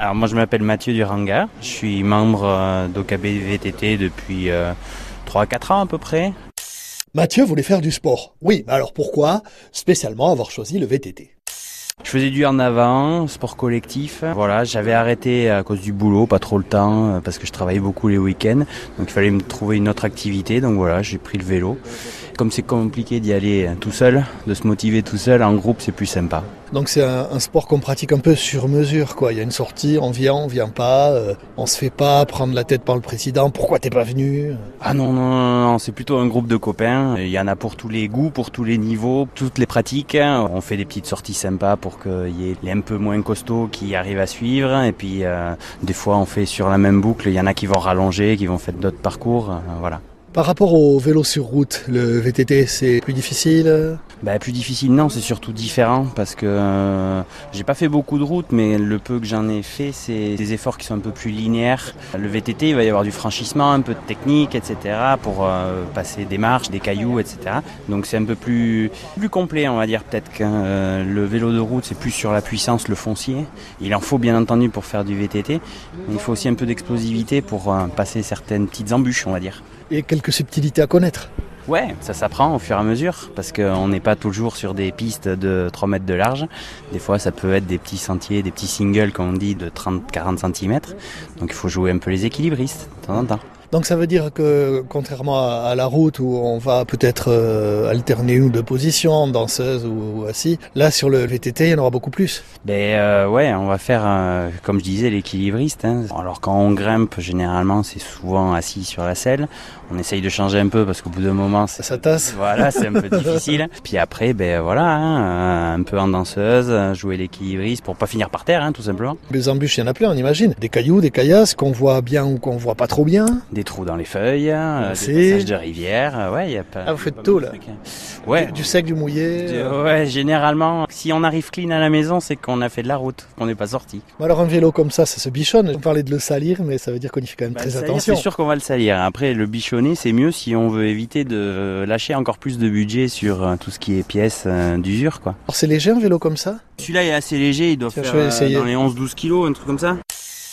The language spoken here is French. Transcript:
Alors moi je m'appelle Mathieu Duranga, je suis membre euh, d'OKB VTT depuis 3-4 ans à peu près. Mathieu voulait faire du sport. Oui, mais alors pourquoi spécialement avoir choisi le VTT je faisais du en avant, sport collectif. Voilà, j'avais arrêté à cause du boulot, pas trop le temps, euh, parce que je travaillais beaucoup les week-ends. Donc il fallait me trouver une autre activité. Donc voilà, j'ai pris le vélo. Comme c'est compliqué d'y aller tout seul, de se motiver tout seul, en groupe c'est plus sympa. Donc c'est un, sport qu'on pratique un peu sur mesure, quoi. Il y a une sortie, on vient, on vient pas, euh, on se fait pas prendre la tête par le président. Pourquoi t'es pas venu? Ah non non non, non c'est plutôt un groupe de copains. Il y en a pour tous les goûts, pour tous les niveaux, toutes les pratiques. On fait des petites sorties sympas pour qu'il y ait les un peu moins costauds qui arrivent à suivre. Et puis euh, des fois on fait sur la même boucle. Il y en a qui vont rallonger, qui vont faire d'autres parcours. Euh, voilà. Par rapport au vélo sur route, le VTT c'est plus difficile bah, plus difficile, non, c'est surtout différent parce que euh, j'ai pas fait beaucoup de route, mais le peu que j'en ai fait, c'est des efforts qui sont un peu plus linéaires. Le VTT, il va y avoir du franchissement, un peu de technique, etc. pour euh, passer des marches, des cailloux, etc. Donc c'est un peu plus, plus complet, on va dire peut-être que euh, le vélo de route, c'est plus sur la puissance, le foncier. Il en faut bien entendu pour faire du VTT, mais il faut aussi un peu d'explosivité pour passer certaines petites embûches, on va dire. Et quelques subtilités à connaître. Ouais, ça s'apprend au fur et à mesure parce qu'on n'est pas toujours sur des pistes de 3 mètres de large. Des fois, ça peut être des petits sentiers, des petits singles, comme on dit, de 30-40 cm. Donc il faut jouer un peu les équilibristes de temps en temps. Donc ça veut dire que contrairement à la route où on va peut-être euh, alterner une ou deux positions, danseuse ou, assis, là sur le VTT il y en aura beaucoup plus. Ben euh, ouais, on va faire euh, comme je disais l'équilibriste. Hein. Alors quand on grimpe, généralement c'est souvent assis sur la selle. On essaye de changer un peu parce qu'au bout d'un moment ça, ça tasse. Voilà, c'est un peu difficile. Puis après, ben voilà, hein, un peu en danseuse, jouer l'équilibriste pour pas finir par terre, hein, tout simplement. Les embûches, il y en a plein, on imagine. Des cailloux, des caillasses qu'on voit bien ou qu'on voit pas trop bien des trous dans les feuilles, euh, des passages de rivière. Euh, ouais, y a pas. Ah, vous faites tout là. Ouais. Du, sec, du mouillé. ouais, généralement, si on arrive clean à la maison, c'est qu'on a fait de la route, qu'on n'est pas sorti. alors un vélo comme ça, ça se bichonne. On parlait de le salir, mais ça veut dire qu'on y fait quand même bah, très attention. C'est sûr qu'on va le salir. Après, le bichonner, c'est mieux si on veut éviter de lâcher encore plus de budget sur euh, tout ce qui est pièces d'usure, quoi. Alors c'est léger un vélo comme ça? Celui-là est assez léger, il doit faire dans les 11-12 kilos, un truc comme ça.